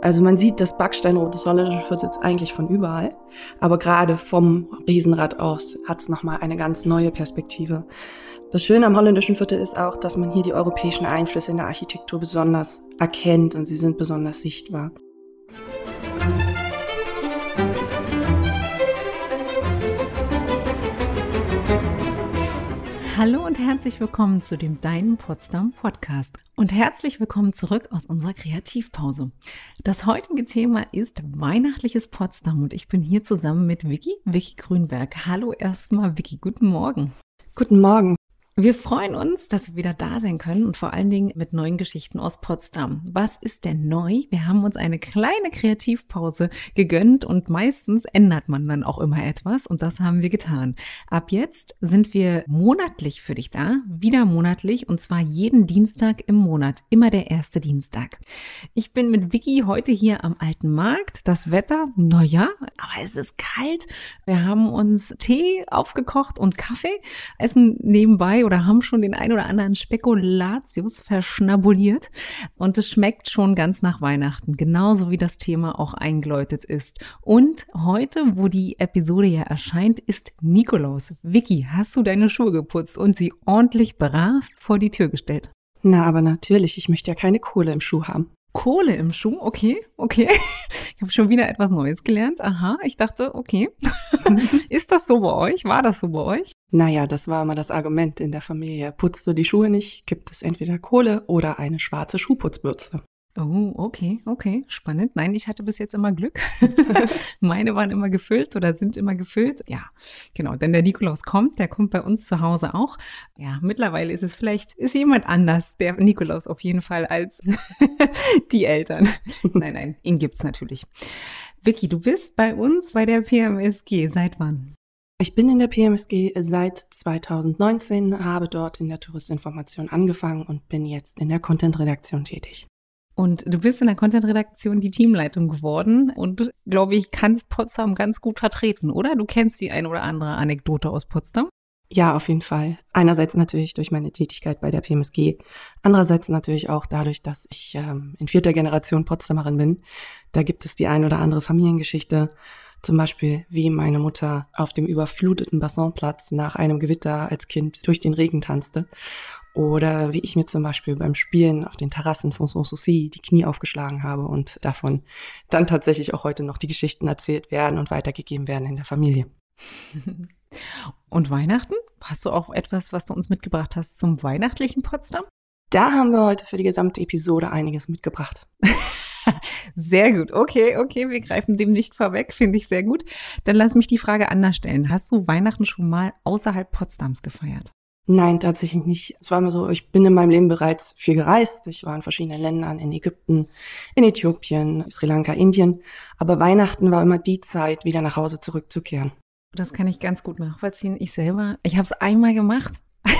Also man sieht das Backsteinrot des Holländischen Viertels eigentlich von überall, aber gerade vom Riesenrad aus hat es nochmal eine ganz neue Perspektive. Das Schöne am Holländischen Viertel ist auch, dass man hier die europäischen Einflüsse in der Architektur besonders erkennt und sie sind besonders sichtbar. Hallo und herzlich willkommen zu dem Deinen Potsdam Podcast und herzlich willkommen zurück aus unserer Kreativpause. Das heutige Thema ist weihnachtliches Potsdam und ich bin hier zusammen mit Vicky, Vicky Grünberg. Hallo erstmal Vicky, guten Morgen. Guten Morgen. Wir freuen uns, dass wir wieder da sein können und vor allen Dingen mit neuen Geschichten aus Potsdam. Was ist denn neu? Wir haben uns eine kleine Kreativpause gegönnt und meistens ändert man dann auch immer etwas und das haben wir getan. Ab jetzt sind wir monatlich für dich da, wieder monatlich und zwar jeden Dienstag im Monat, immer der erste Dienstag. Ich bin mit Vicky heute hier am Alten Markt. Das Wetter, naja, aber es ist kalt. Wir haben uns Tee aufgekocht und Kaffee, essen nebenbei oder haben schon den ein oder anderen Spekulatius verschnabuliert und es schmeckt schon ganz nach Weihnachten, genauso wie das Thema auch eingeläutet ist. Und heute, wo die Episode ja erscheint, ist Nikolaus. Vicky, hast du deine Schuhe geputzt und sie ordentlich brav vor die Tür gestellt? Na, aber natürlich, ich möchte ja keine Kohle im Schuh haben. Kohle im Schuh, okay, okay. Ich habe schon wieder etwas Neues gelernt. Aha, ich dachte, okay. Ist das so bei euch? War das so bei euch? Naja, das war immer das Argument in der Familie. Putzt du die Schuhe nicht, gibt es entweder Kohle oder eine schwarze Schuhputzbürste. Oh, okay, okay, spannend. Nein, ich hatte bis jetzt immer Glück. Meine waren immer gefüllt oder sind immer gefüllt. Ja, genau, denn der Nikolaus kommt, der kommt bei uns zu Hause auch. Ja, mittlerweile ist es vielleicht, ist jemand anders, der Nikolaus auf jeden Fall als die Eltern. Nein, nein, ihn gibt's natürlich. Vicky, du bist bei uns bei der PMSG. Seit wann? Ich bin in der PMSG seit 2019, habe dort in der Touristinformation angefangen und bin jetzt in der Content-Redaktion tätig. Und du bist in der Content-Redaktion die Teamleitung geworden und, glaube ich, kannst Potsdam ganz gut vertreten, oder? Du kennst die ein oder andere Anekdote aus Potsdam? Ja, auf jeden Fall. Einerseits natürlich durch meine Tätigkeit bei der PMSG, andererseits natürlich auch dadurch, dass ich ähm, in vierter Generation Potsdamerin bin. Da gibt es die ein oder andere Familiengeschichte, zum Beispiel wie meine Mutter auf dem überfluteten Bassinplatz nach einem Gewitter als Kind durch den Regen tanzte oder wie ich mir zum Beispiel beim Spielen auf den Terrassen von Sanssouci die Knie aufgeschlagen habe und davon dann tatsächlich auch heute noch die Geschichten erzählt werden und weitergegeben werden in der Familie. Und Weihnachten? Hast du auch etwas, was du uns mitgebracht hast zum weihnachtlichen Potsdam? Da haben wir heute für die gesamte Episode einiges mitgebracht. sehr gut. Okay, okay, wir greifen dem nicht vorweg, finde ich sehr gut. Dann lass mich die Frage anders stellen. Hast du Weihnachten schon mal außerhalb Potsdams gefeiert? Nein, tatsächlich nicht. Es war immer so, ich bin in meinem Leben bereits viel gereist. Ich war in verschiedenen Ländern, in Ägypten, in Äthiopien, Sri Lanka, Indien. Aber Weihnachten war immer die Zeit, wieder nach Hause zurückzukehren. Das kann ich ganz gut nachvollziehen. Ich selber, ich habe es einmal gemacht.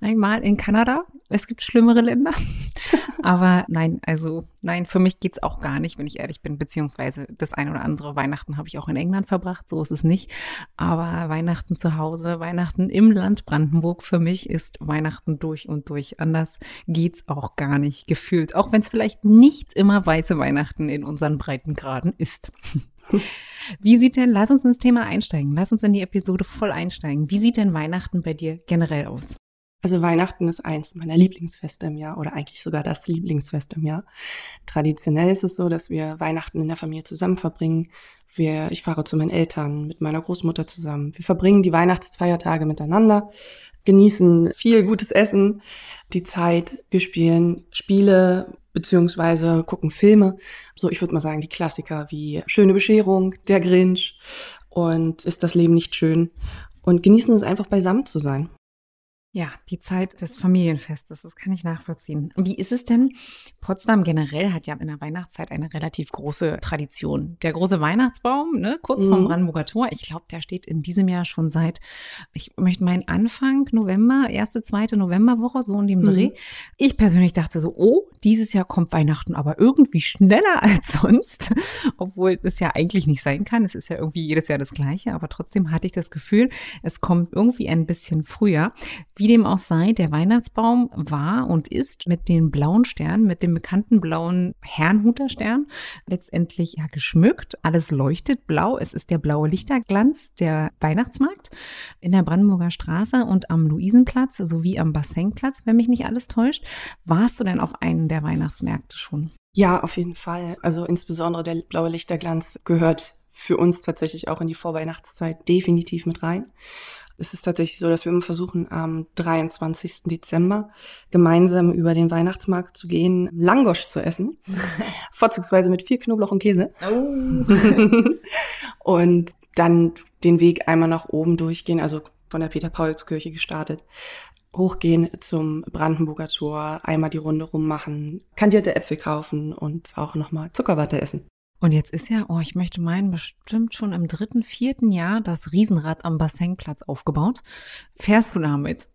einmal in Kanada. Es gibt schlimmere Länder. Aber nein, also nein, für mich geht's auch gar nicht, wenn ich ehrlich bin. Beziehungsweise das ein oder andere Weihnachten habe ich auch in England verbracht, so ist es nicht. Aber Weihnachten zu Hause, Weihnachten im Land Brandenburg, für mich ist Weihnachten durch und durch. Anders geht's auch gar nicht gefühlt. Auch wenn es vielleicht nicht immer weiße Weihnachten in unseren Breitengraden ist. Wie sieht denn, lass uns ins Thema einsteigen, lass uns in die Episode voll einsteigen. Wie sieht denn Weihnachten bei dir generell aus? Also Weihnachten ist eins meiner Lieblingsfeste im Jahr oder eigentlich sogar das Lieblingsfest im Jahr. Traditionell ist es so, dass wir Weihnachten in der Familie zusammen verbringen. Wir, ich fahre zu meinen Eltern mit meiner Großmutter zusammen. Wir verbringen die Weihnachtsfeiertage miteinander, genießen viel gutes Essen, die Zeit. Wir spielen Spiele beziehungsweise gucken Filme. So, ich würde mal sagen, die Klassiker wie Schöne Bescherung, Der Grinch und Ist das Leben nicht schön? Und genießen es einfach beisammen zu sein. Ja, die Zeit des Familienfestes, das kann ich nachvollziehen. Wie ist es denn? Potsdam generell hat ja in der Weihnachtszeit eine relativ große Tradition. Der große Weihnachtsbaum, ne, kurz mhm. vom Brandenburger Tor, ich glaube, der steht in diesem Jahr schon seit, ich möchte meinen Anfang November, erste, zweite Novemberwoche, so in dem Dreh. Mhm. Ich persönlich dachte so, oh, dieses Jahr kommt Weihnachten aber irgendwie schneller als sonst, obwohl das ja eigentlich nicht sein kann. Es ist ja irgendwie jedes Jahr das Gleiche, aber trotzdem hatte ich das Gefühl, es kommt irgendwie ein bisschen früher. Wie dem auch sei, der Weihnachtsbaum war und ist mit den blauen Sternen, mit dem bekannten blauen Herrnhuter-Stern letztendlich ja geschmückt. Alles leuchtet blau. Es ist der blaue Lichterglanz der Weihnachtsmarkt in der Brandenburger Straße und am Luisenplatz sowie am Bassenplatz, wenn mich nicht alles täuscht. Warst du denn auf einen der Weihnachtsmärkte schon? Ja, auf jeden Fall. Also insbesondere der blaue Lichterglanz gehört für uns tatsächlich auch in die Vorweihnachtszeit definitiv mit rein. Es ist tatsächlich so, dass wir immer versuchen, am 23. Dezember gemeinsam über den Weihnachtsmarkt zu gehen, Langosch zu essen. Vorzugsweise mit viel Knoblauch und Käse. Oh. und dann den Weg einmal nach oben durchgehen, also von der Peter-Pauls-Kirche gestartet. Hochgehen zum Brandenburger Tor, einmal die Runde rummachen, kandierte Äpfel kaufen und auch nochmal Zuckerwatte essen. Und jetzt ist ja, oh, ich möchte meinen, bestimmt schon im dritten, vierten Jahr das Riesenrad am Bassenplatz aufgebaut. Fährst du damit?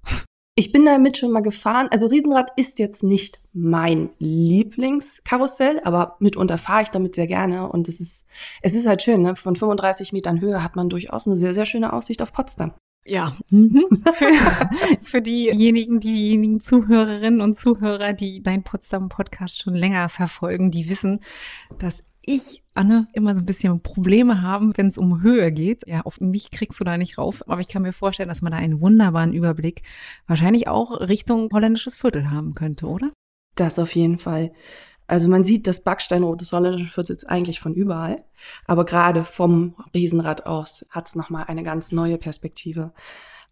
Ich bin damit schon mal gefahren. Also Riesenrad ist jetzt nicht mein Lieblingskarussell, aber mitunter fahre ich damit sehr gerne. Und es ist, es ist halt schön, ne? Von 35 Metern Höhe hat man durchaus eine sehr, sehr schöne Aussicht auf Potsdam. Ja. Mhm. für, für diejenigen, diejenigen Zuhörerinnen und Zuhörer, die dein Potsdam Podcast schon länger verfolgen, die wissen, dass ich, Anne, immer so ein bisschen Probleme haben, wenn es um Höhe geht. Ja, auf mich kriegst du da nicht rauf, aber ich kann mir vorstellen, dass man da einen wunderbaren Überblick wahrscheinlich auch Richtung holländisches Viertel haben könnte, oder? Das auf jeden Fall. Also man sieht das Backsteinrot des holländischen Viertels eigentlich von überall, aber gerade vom Riesenrad aus hat es nochmal eine ganz neue Perspektive.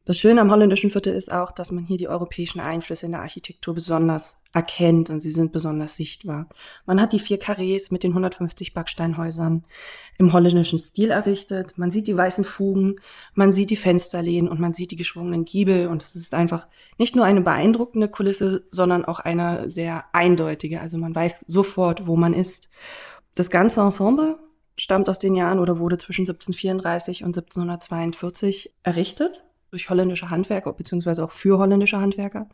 Das Schöne am holländischen Viertel ist auch, dass man hier die europäischen Einflüsse in der Architektur besonders erkennt und sie sind besonders sichtbar. Man hat die vier Karrees mit den 150 Backsteinhäusern im holländischen Stil errichtet. Man sieht die weißen Fugen, man sieht die Fensterlehnen und man sieht die geschwungenen Giebel und es ist einfach nicht nur eine beeindruckende Kulisse, sondern auch eine sehr eindeutige. Also man weiß sofort, wo man ist. Das ganze Ensemble stammt aus den Jahren oder wurde zwischen 1734 und 1742 errichtet durch holländische Handwerker, beziehungsweise auch für holländische Handwerker,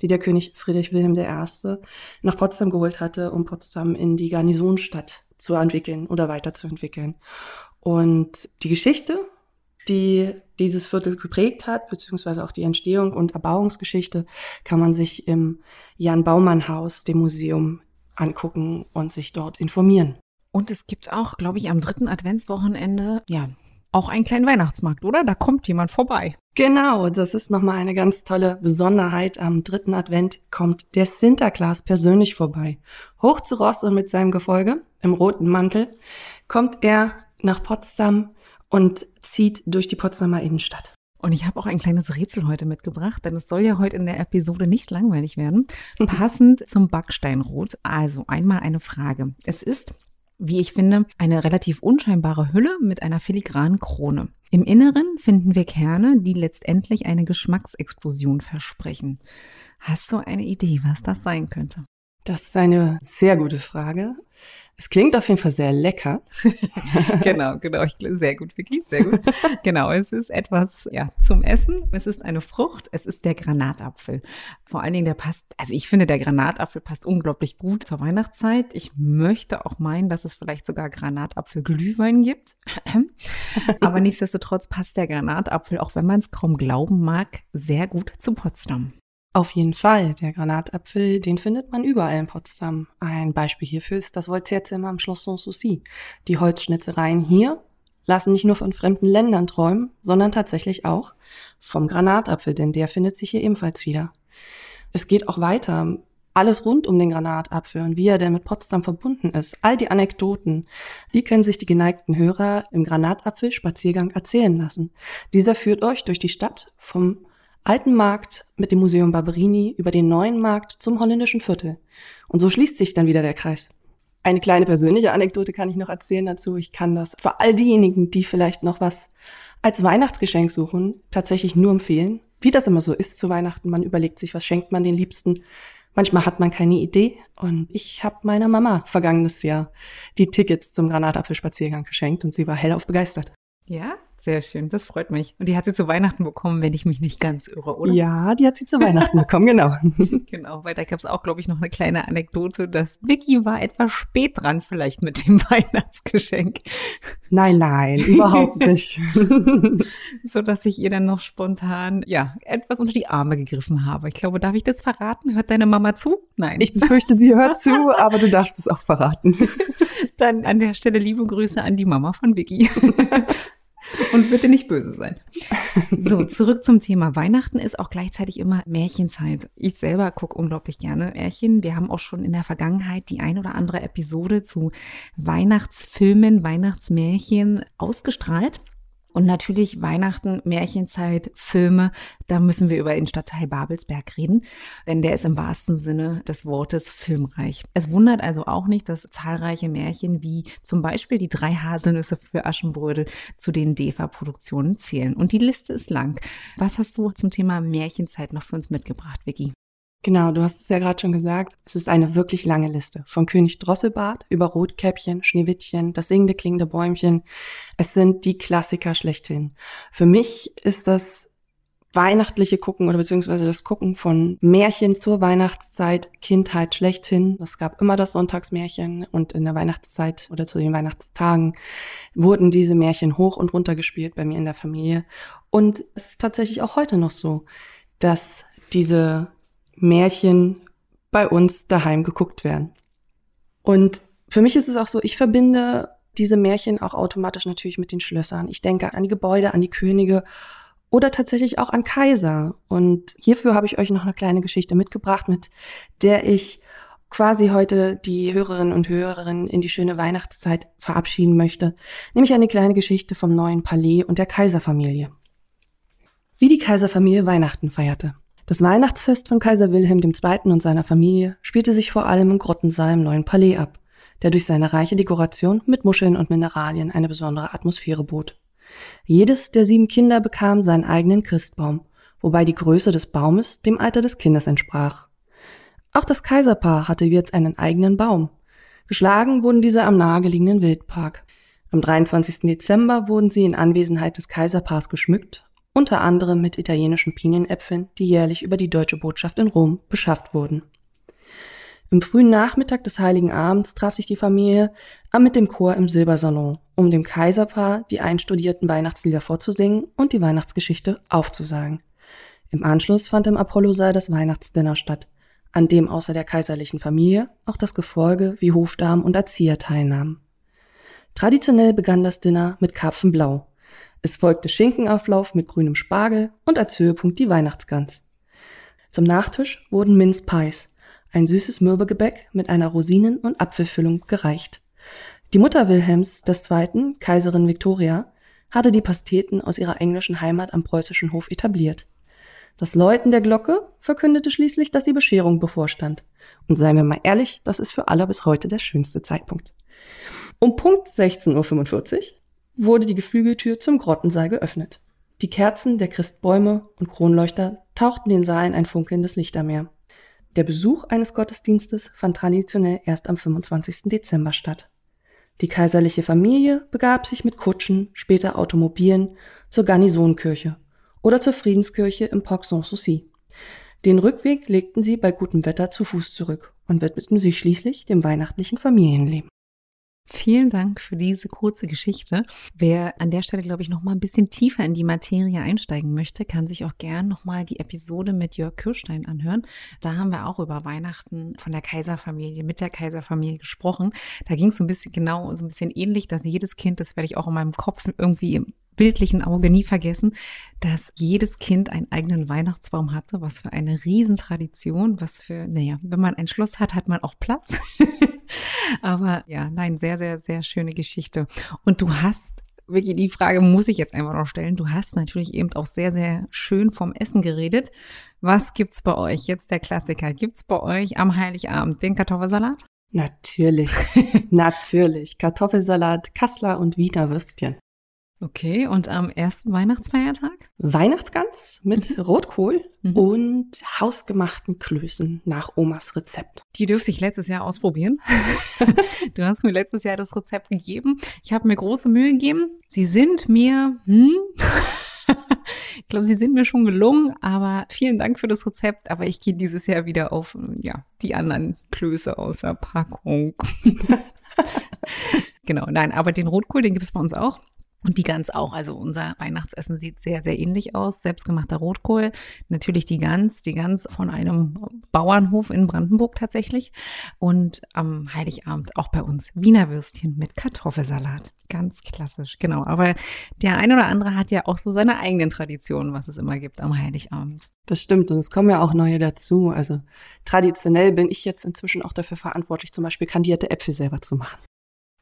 die der König Friedrich Wilhelm I. nach Potsdam geholt hatte, um Potsdam in die Garnisonstadt zu entwickeln oder weiterzuentwickeln. Und die Geschichte, die dieses Viertel geprägt hat, beziehungsweise auch die Entstehung und Erbauungsgeschichte, kann man sich im Jan Baumann Haus, dem Museum, angucken und sich dort informieren. Und es gibt auch, glaube ich, am dritten Adventswochenende, ja, auch einen kleinen Weihnachtsmarkt, oder? Da kommt jemand vorbei. Genau, das ist nochmal eine ganz tolle Besonderheit. Am dritten Advent kommt der Sinterklaas persönlich vorbei. Hoch zu Ross und mit seinem Gefolge im roten Mantel kommt er nach Potsdam und zieht durch die Potsdamer Innenstadt. Und ich habe auch ein kleines Rätsel heute mitgebracht, denn es soll ja heute in der Episode nicht langweilig werden. Passend zum Backsteinrot. Also einmal eine Frage. Es ist wie ich finde, eine relativ unscheinbare Hülle mit einer filigranen Krone. Im Inneren finden wir Kerne, die letztendlich eine Geschmacksexplosion versprechen. Hast du eine Idee, was das sein könnte? Das ist eine sehr gute Frage. Es klingt auf jeden Fall sehr lecker. genau, genau. Ich, sehr gut, wirklich sehr gut. genau, es ist etwas ja, zum Essen. Es ist eine Frucht. Es ist der Granatapfel. Vor allen Dingen, der passt, also ich finde, der Granatapfel passt unglaublich gut zur Weihnachtszeit. Ich möchte auch meinen, dass es vielleicht sogar Granatapfel-Glühwein gibt. Aber nichtsdestotrotz passt der Granatapfel, auch wenn man es kaum glauben mag, sehr gut zu Potsdam. Auf jeden Fall. Der Granatapfel, den findet man überall in Potsdam. Ein Beispiel hierfür ist das Voltairzimmer am Schloss Sanssouci. Die Holzschnitzereien hier lassen nicht nur von fremden Ländern träumen, sondern tatsächlich auch vom Granatapfel, denn der findet sich hier ebenfalls wieder. Es geht auch weiter. Alles rund um den Granatapfel und wie er denn mit Potsdam verbunden ist. All die Anekdoten, die können sich die geneigten Hörer im Granatapfel-Spaziergang erzählen lassen. Dieser führt euch durch die Stadt vom alten Markt mit dem Museum Barberini über den neuen Markt zum holländischen Viertel. Und so schließt sich dann wieder der Kreis. Eine kleine persönliche Anekdote kann ich noch erzählen dazu. Ich kann das für all diejenigen, die vielleicht noch was als Weihnachtsgeschenk suchen, tatsächlich nur empfehlen. Wie das immer so ist zu Weihnachten, man überlegt sich, was schenkt man den Liebsten. Manchmal hat man keine Idee und ich habe meiner Mama vergangenes Jahr die Tickets zum Granatapfelspaziergang geschenkt und sie war hellauf begeistert. Ja, Sehr schön, das freut mich. Und die hat sie zu Weihnachten bekommen, wenn ich mich nicht ganz irre, oder? Ja, die hat sie zu Weihnachten bekommen, genau. genau, weil da gab es auch, glaube ich, noch eine kleine Anekdote, dass Vicky war etwas spät dran vielleicht mit dem Weihnachtsgeschenk. Nein, nein, überhaupt nicht. so dass ich ihr dann noch spontan, ja, etwas unter die Arme gegriffen habe. Ich glaube, darf ich das verraten? Hört deine Mama zu? Nein. Ich befürchte, sie hört zu, aber du darfst es auch verraten. dann an der Stelle liebe Grüße an die Mama von Vicky. Und bitte nicht böse sein. So, zurück zum Thema. Weihnachten ist auch gleichzeitig immer Märchenzeit. Ich selber gucke unglaublich gerne Märchen. Wir haben auch schon in der Vergangenheit die ein oder andere Episode zu Weihnachtsfilmen, Weihnachtsmärchen ausgestrahlt. Und natürlich Weihnachten, Märchenzeit, Filme, da müssen wir über den Stadtteil Babelsberg reden, denn der ist im wahrsten Sinne des Wortes filmreich. Es wundert also auch nicht, dass zahlreiche Märchen wie zum Beispiel die drei Haselnüsse für Aschenbrödel zu den DEFA-Produktionen zählen. Und die Liste ist lang. Was hast du zum Thema Märchenzeit noch für uns mitgebracht, Vicky? Genau, du hast es ja gerade schon gesagt. Es ist eine wirklich lange Liste. Von König Drosselbart über Rotkäppchen, Schneewittchen, das singende klingende Bäumchen. Es sind die Klassiker schlechthin. Für mich ist das weihnachtliche Gucken oder beziehungsweise das Gucken von Märchen zur Weihnachtszeit Kindheit schlechthin. Es gab immer das Sonntagsmärchen und in der Weihnachtszeit oder zu den Weihnachtstagen wurden diese Märchen hoch und runter gespielt bei mir in der Familie. Und es ist tatsächlich auch heute noch so, dass diese Märchen bei uns daheim geguckt werden. Und für mich ist es auch so, ich verbinde diese Märchen auch automatisch natürlich mit den Schlössern. Ich denke an die Gebäude, an die Könige oder tatsächlich auch an Kaiser. Und hierfür habe ich euch noch eine kleine Geschichte mitgebracht, mit der ich quasi heute die Hörerinnen und Hörerinnen in die schöne Weihnachtszeit verabschieden möchte, nämlich eine kleine Geschichte vom neuen Palais und der Kaiserfamilie. Wie die Kaiserfamilie Weihnachten feierte. Das Weihnachtsfest von Kaiser Wilhelm II. und seiner Familie spielte sich vor allem im Grottensaal im neuen Palais ab, der durch seine reiche Dekoration mit Muscheln und Mineralien eine besondere Atmosphäre bot. Jedes der sieben Kinder bekam seinen eigenen Christbaum, wobei die Größe des Baumes dem Alter des Kindes entsprach. Auch das Kaiserpaar hatte jetzt einen eigenen Baum. Geschlagen wurden diese am nahegelegenen Wildpark. Am 23. Dezember wurden sie in Anwesenheit des Kaiserpaars geschmückt unter anderem mit italienischen Pinienäpfeln, die jährlich über die deutsche Botschaft in Rom beschafft wurden. Im frühen Nachmittag des Heiligen Abends traf sich die Familie mit dem Chor im Silbersalon, um dem Kaiserpaar die einstudierten Weihnachtslieder vorzusingen und die Weihnachtsgeschichte aufzusagen. Im Anschluss fand im Apollo-Saal das Weihnachtsdinner statt, an dem außer der kaiserlichen Familie auch das Gefolge wie Hofdamen und Erzieher teilnahmen. Traditionell begann das Dinner mit Karpfenblau, es folgte Schinkenauflauf mit grünem Spargel und als Höhepunkt die Weihnachtsgans. Zum Nachtisch wurden Mince Pies, ein süßes Mürbegebäck mit einer Rosinen- und Apfelfüllung gereicht. Die Mutter Wilhelms II., Kaiserin Victoria, hatte die Pasteten aus ihrer englischen Heimat am preußischen Hof etabliert. Das Läuten der Glocke verkündete schließlich, dass die Bescherung bevorstand. Und seien wir mal ehrlich, das ist für alle bis heute der schönste Zeitpunkt. Um Punkt 16.45 Uhr wurde die Geflügeltür zum Grottensaal geöffnet. Die Kerzen der Christbäume und Kronleuchter tauchten den Saal in ein funkelndes Lichtermeer. Der Besuch eines Gottesdienstes fand traditionell erst am 25. Dezember statt. Die kaiserliche Familie begab sich mit Kutschen, später Automobilen, zur Garnisonkirche oder zur Friedenskirche im Parc Sanssouci. Den Rückweg legten sie bei gutem Wetter zu Fuß zurück und widmeten sich schließlich dem weihnachtlichen Familienleben. Vielen Dank für diese kurze Geschichte. Wer an der Stelle, glaube ich, noch mal ein bisschen tiefer in die Materie einsteigen möchte, kann sich auch gern noch mal die Episode mit Jörg Kirstein anhören. Da haben wir auch über Weihnachten von der Kaiserfamilie, mit der Kaiserfamilie gesprochen. Da ging es so ein bisschen genau, so ein bisschen ähnlich, dass jedes Kind, das werde ich auch in meinem Kopf irgendwie im bildlichen Auge nie vergessen, dass jedes Kind einen eigenen Weihnachtsbaum hatte. Was für eine Riesentradition, was für, naja, wenn man ein Schloss hat, hat man auch Platz. Aber ja, nein, sehr, sehr, sehr schöne Geschichte. Und du hast wirklich die Frage muss ich jetzt einfach noch stellen. Du hast natürlich eben auch sehr, sehr schön vom Essen geredet. Was gibt's bei euch? Jetzt der Klassiker. Gibt's bei euch am Heiligabend den Kartoffelsalat? Natürlich, natürlich. Kartoffelsalat, Kassler und Wiener Würstchen. Okay, und am ersten Weihnachtsfeiertag? Weihnachtsgans mit mhm. Rotkohl mhm. und hausgemachten Klößen nach Omas Rezept. Die dürfte ich letztes Jahr ausprobieren. du hast mir letztes Jahr das Rezept gegeben. Ich habe mir große Mühe gegeben. Sie sind mir, hm, ich glaube, sie sind mir schon gelungen, aber vielen Dank für das Rezept. Aber ich gehe dieses Jahr wieder auf ja, die anderen Klöße aus der Packung. genau, nein, aber den Rotkohl, den gibt es bei uns auch. Und die Gans auch. Also unser Weihnachtsessen sieht sehr, sehr ähnlich aus. Selbstgemachter Rotkohl. Natürlich die Gans, die Gans von einem Bauernhof in Brandenburg tatsächlich. Und am Heiligabend auch bei uns Wiener Würstchen mit Kartoffelsalat. Ganz klassisch, genau. Aber der ein oder andere hat ja auch so seine eigenen Traditionen, was es immer gibt am Heiligabend. Das stimmt und es kommen ja auch neue dazu. Also traditionell bin ich jetzt inzwischen auch dafür verantwortlich, zum Beispiel kandierte Äpfel selber zu machen.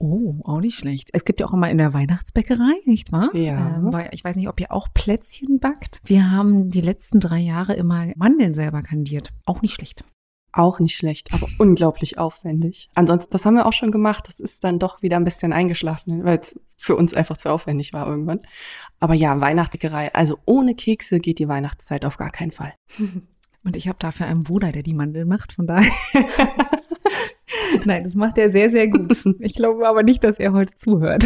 Oh, auch nicht schlecht. Es gibt ja auch immer in der Weihnachtsbäckerei, nicht wahr? Ja. Ähm, weil ich weiß nicht, ob ihr auch Plätzchen backt. Wir haben die letzten drei Jahre immer Mandeln selber kandiert. Auch nicht schlecht. Auch nicht schlecht, aber unglaublich aufwendig. Ansonsten, das haben wir auch schon gemacht. Das ist dann doch wieder ein bisschen eingeschlafen, weil es für uns einfach zu aufwendig war irgendwann. Aber ja, Weihnachtsbäckerei. Also ohne Kekse geht die Weihnachtszeit auf gar keinen Fall. Und ich habe dafür einen Bruder, der die Mandeln macht, von daher. Nein, das macht er sehr, sehr gut. Ich glaube aber nicht, dass er heute zuhört.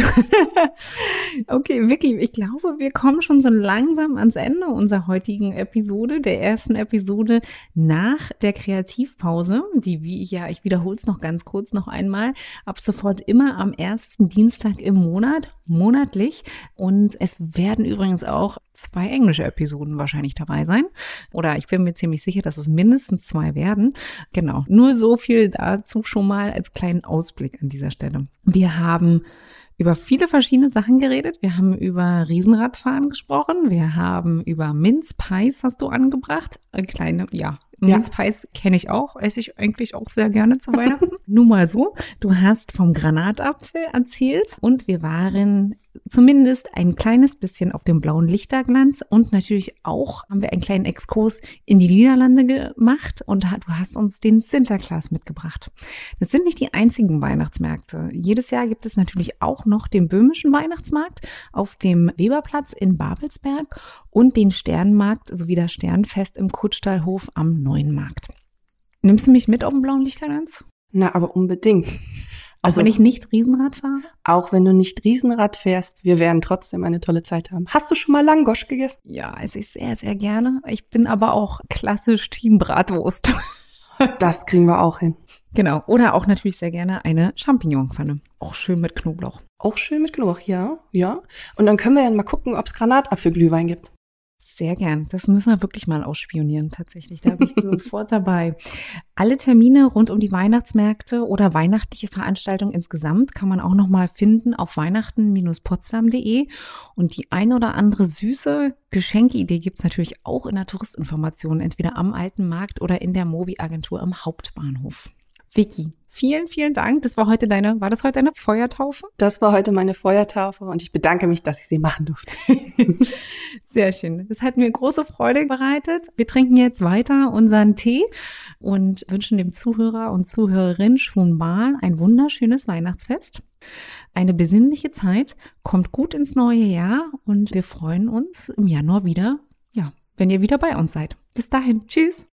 okay, Vicky, ich glaube, wir kommen schon so langsam ans Ende unserer heutigen Episode, der ersten Episode nach der Kreativpause, die, wie ich ja, ich wiederhole es noch ganz kurz noch einmal, ab sofort immer am ersten Dienstag im Monat, monatlich. Und es werden übrigens auch zwei englische Episoden wahrscheinlich dabei sein. Oder ich bin mir ziemlich sicher, dass es mindestens zwei werden. Genau. Nur so viel dazu schon mal als kleinen Ausblick an dieser Stelle. Wir haben über viele verschiedene Sachen geredet. Wir haben über Riesenradfahren gesprochen. Wir haben über Minzpies hast du angebracht. Eine kleine, ja, Minzpies kenne ich auch, esse ich eigentlich auch sehr gerne zu Weihnachten. Nur mal so. Du hast vom Granatapfel erzählt und wir waren zumindest ein kleines bisschen auf dem blauen Lichterglanz und natürlich auch haben wir einen kleinen Exkurs in die Niederlande gemacht und du hast uns den Sinterklaas mitgebracht. Das sind nicht die einzigen Weihnachtsmärkte. Jedes Jahr gibt es natürlich auch noch den böhmischen Weihnachtsmarkt auf dem Weberplatz in Babelsberg und den Sternmarkt sowie das Sternfest im Kutschstallhof am Neuen Markt. Nimmst du mich mit auf den blauen Lichterglanz? Na, aber unbedingt. Also, auch wenn ich nicht Riesenrad fahre? Auch wenn du nicht Riesenrad fährst, wir werden trotzdem eine tolle Zeit haben. Hast du schon mal Langosch gegessen? Ja, esse ich sehr, sehr gerne. Ich bin aber auch klassisch Team Bratwurst. Das kriegen wir auch hin. Genau. Oder auch natürlich sehr gerne eine Champignonpfanne. Auch schön mit Knoblauch. Auch schön mit Knoblauch, ja, ja. Und dann können wir ja mal gucken, ob es Granatapfelglühwein gibt. Sehr gern. Das müssen wir wirklich mal ausspionieren, tatsächlich. Da bin ich sofort dabei. Alle Termine rund um die Weihnachtsmärkte oder weihnachtliche Veranstaltungen insgesamt kann man auch nochmal finden auf weihnachten-potsdam.de. Und die eine oder andere süße Geschenkeidee gibt es natürlich auch in der Touristinformation, entweder am Alten Markt oder in der Mobi-Agentur am Hauptbahnhof. Vicky, vielen, vielen Dank. Das war heute deine, war das heute deine Feuertaufe? Das war heute meine Feuertaufe und ich bedanke mich, dass ich sie machen durfte. Sehr schön. Das hat mir große Freude bereitet. Wir trinken jetzt weiter unseren Tee und wünschen dem Zuhörer und Zuhörerin schon mal ein wunderschönes Weihnachtsfest. Eine besinnliche Zeit, kommt gut ins neue Jahr und wir freuen uns im Januar wieder, ja, wenn ihr wieder bei uns seid. Bis dahin, tschüss.